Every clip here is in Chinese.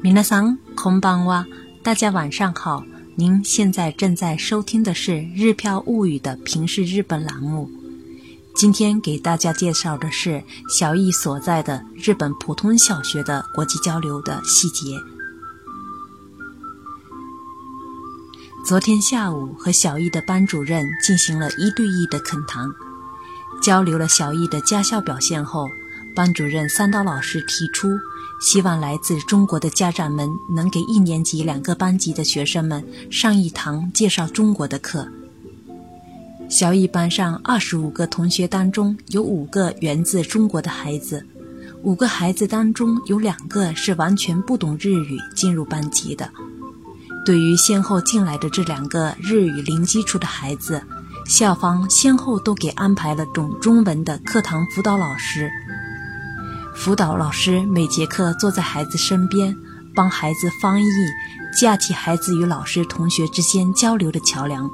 米娜桑空邦哇，大家晚上好。您现在正在收听的是《日飘物语》的平视日本栏目。今天给大家介绍的是小易所在的日本普通小学的国际交流的细节。昨天下午和小易的班主任进行了一对一的恳谈，交流了小易的家校表现后，班主任三刀老师提出。希望来自中国的家长们能给一年级两个班级的学生们上一堂介绍中国的课。小乙班上二十五个同学当中，有五个源自中国的孩子，五个孩子当中有两个是完全不懂日语进入班级的。对于先后进来的这两个日语零基础的孩子，校方先后都给安排了懂中文的课堂辅导老师。辅导老师每节课坐在孩子身边，帮孩子翻译，架起孩子与老师、同学之间交流的桥梁。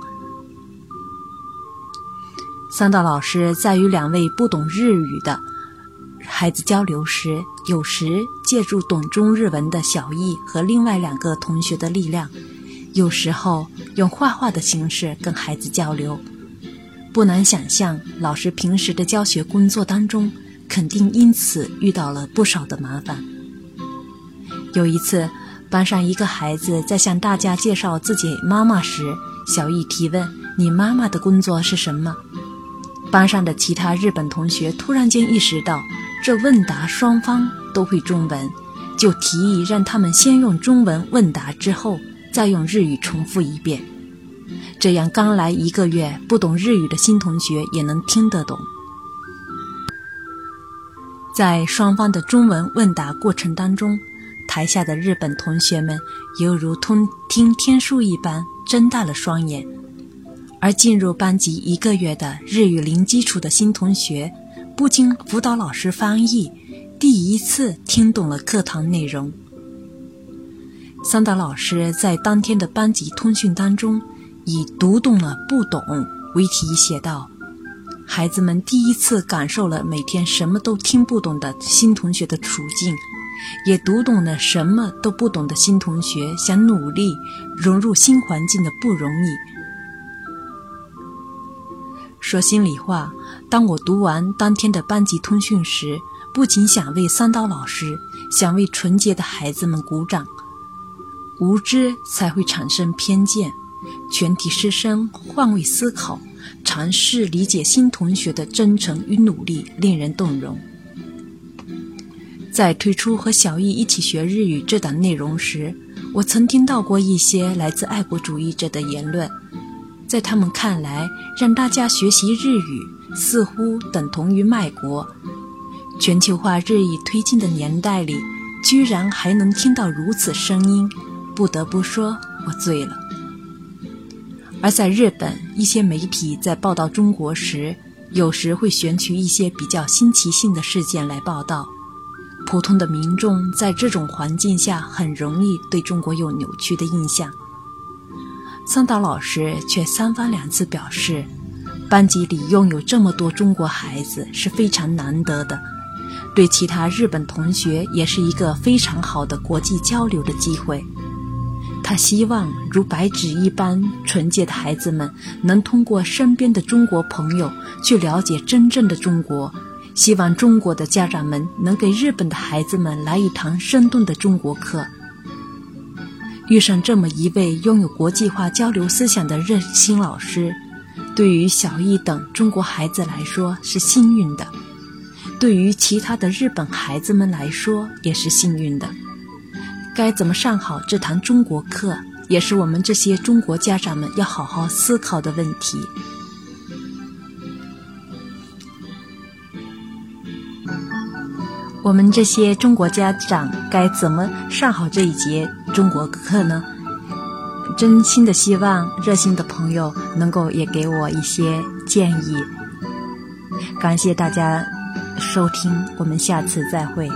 三道老师在与两位不懂日语的孩子交流时，有时借助懂中日文的小易和另外两个同学的力量，有时候用画画的形式跟孩子交流。不难想象，老师平时的教学工作当中。肯定因此遇到了不少的麻烦。有一次，班上一个孩子在向大家介绍自己妈妈时，小易提问：“你妈妈的工作是什么？”班上的其他日本同学突然间意识到，这问答双方都会中文，就提议让他们先用中文问答，之后再用日语重复一遍，这样刚来一个月不懂日语的新同学也能听得懂。在双方的中文问答过程当中，台下的日本同学们犹如通听天书一般，睁大了双眼；而进入班级一个月的日语零基础的新同学，不经辅导老师翻译，第一次听懂了课堂内容。桑达老师在当天的班级通讯当中，以“读懂了不懂”为题写道。孩子们第一次感受了每天什么都听不懂的新同学的处境，也读懂了什么都不懂的新同学想努力融入新环境的不容易。说心里话，当我读完当天的班级通讯时，不仅想为三刀老师，想为纯洁的孩子们鼓掌。无知才会产生偏见，全体师生换位思考。尝试理解新同学的真诚与努力，令人动容。在推出和小易一起学日语这档内容时，我曾听到过一些来自爱国主义者的言论。在他们看来，让大家学习日语似乎等同于卖国。全球化日益推进的年代里，居然还能听到如此声音，不得不说，我醉了。而在日本，一些媒体在报道中国时，有时会选取一些比较新奇性的事件来报道。普通的民众在这种环境下，很容易对中国有扭曲的印象。桑岛老师却三番两次表示，班级里拥有这么多中国孩子是非常难得的，对其他日本同学也是一个非常好的国际交流的机会。他希望如白纸一般纯洁的孩子们能通过身边的中国朋友去了解真正的中国，希望中国的家长们能给日本的孩子们来一堂生动的中国课。遇上这么一位拥有国际化交流思想的热心老师，对于小易等中国孩子来说是幸运的，对于其他的日本孩子们来说也是幸运的。该怎么上好这堂中国课，也是我们这些中国家长们要好好思考的问题。我们这些中国家长该怎么上好这一节中国课呢？真心的希望热心的朋友能够也给我一些建议。感谢大家收听，我们下次再会。